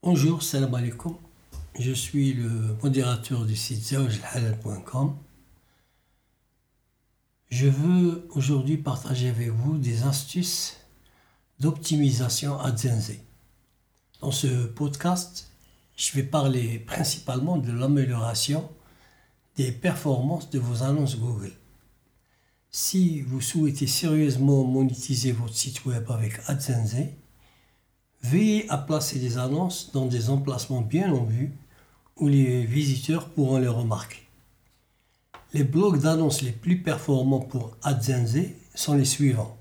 Bonjour, salam alaikum. Je suis le modérateur du site zawajhalal.com. Je veux aujourd'hui partager avec vous des astuces d'optimisation AdSense. Dans ce podcast, je vais parler principalement de l'amélioration des performances de vos annonces Google. Si vous souhaitez sérieusement monétiser votre site web avec AdSense, veillez à placer des annonces dans des emplacements bien en vue où les visiteurs pourront les remarquer. Les blocs d'annonces les plus performants pour AdSense sont les suivants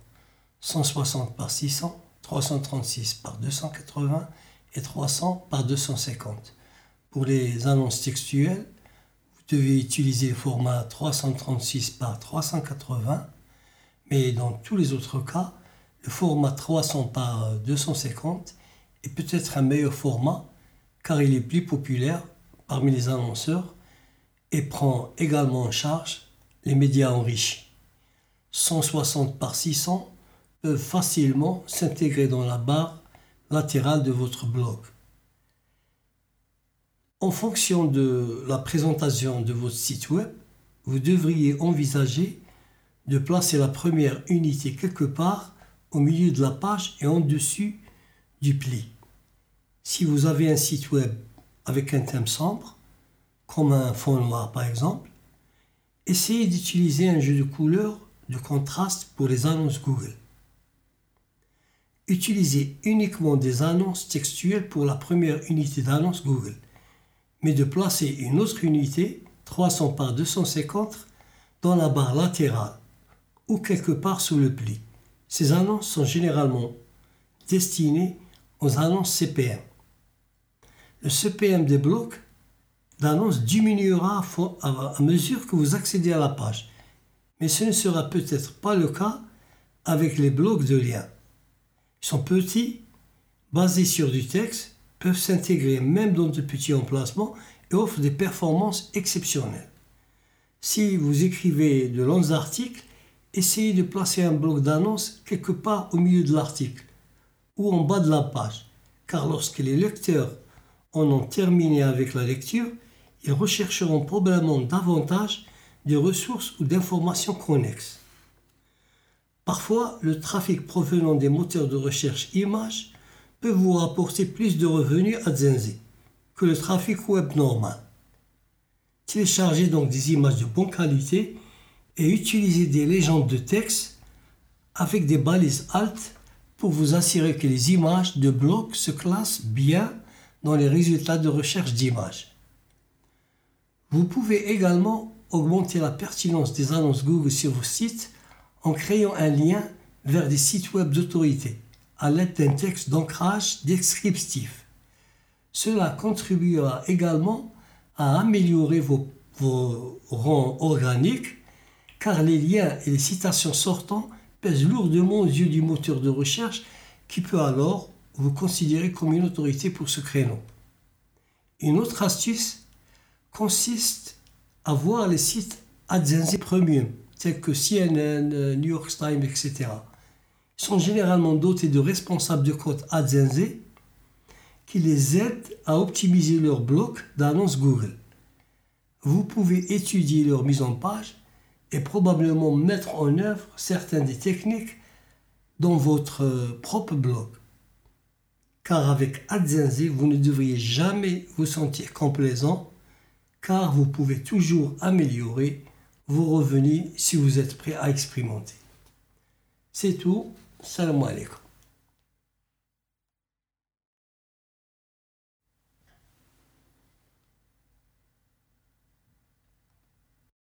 160 par 600, 336 par 280 et 300 par 250. Pour les annonces textuelles, vous devez utiliser le format 336 par 380, mais dans tous les autres cas, le format 300 par 250 est peut-être un meilleur format car il est plus populaire parmi les annonceurs et prend également en charge les médias enrichis. 160 par 600 peuvent facilement s'intégrer dans la barre latérale de votre blog. En fonction de la présentation de votre site web, vous devriez envisager de placer la première unité quelque part au milieu de la page et en dessus du pli. Si vous avez un site web avec un thème sombre, comme un fond noir par exemple, essayez d'utiliser un jeu de couleurs de contraste pour les annonces Google. Utilisez uniquement des annonces textuelles pour la première unité d'annonce Google, mais de placer une autre unité, 300 par 250, dans la barre latérale ou quelque part sous le pli. Ces annonces sont généralement destinées aux annonces CPM. Le CPM des blocs l'annonce diminuera à mesure que vous accédez à la page. Mais ce ne sera peut-être pas le cas avec les blocs de liens. Ils sont petits, basés sur du texte, peuvent s'intégrer même dans de petits emplacements et offrent des performances exceptionnelles. Si vous écrivez de longs articles, essayez de placer un bloc d'annonce quelque part au milieu de l'article ou en bas de la page, car lorsque les lecteurs en ont terminé avec la lecture, ils rechercheront probablement davantage de ressources ou d'informations connexes. Parfois, le trafic provenant des moteurs de recherche images peut vous rapporter plus de revenus à Zenzi que le trafic web normal. Téléchargez donc des images de bonne qualité et utilisez des légendes de texte avec des balises alt pour vous assurer que les images de bloc se classent bien dans les résultats de recherche d'images. Vous pouvez également augmenter la pertinence des annonces Google sur vos sites en créant un lien vers des sites web d'autorité à l'aide d'un texte d'ancrage descriptif. Cela contribuera également à améliorer vos rangs organiques car les liens et les citations sortants pèsent lourdement aux yeux du moteur de recherche qui peut alors vous considérer comme une autorité pour ce créneau. Une autre astuce consiste à voir les sites AdSense Premium, tels que CNN, New York Times, etc. Ils sont généralement dotés de responsables de compte AdSense qui les aident à optimiser leur bloc d'annonces Google. Vous pouvez étudier leur mise en page et probablement mettre en œuvre certaines des techniques dans votre euh, propre blog. Car avec AdSense, vous ne devriez jamais vous sentir complaisant car vous pouvez toujours améliorer vos revenus si vous êtes prêt à expérimenter. C'est tout. Salam alaikum.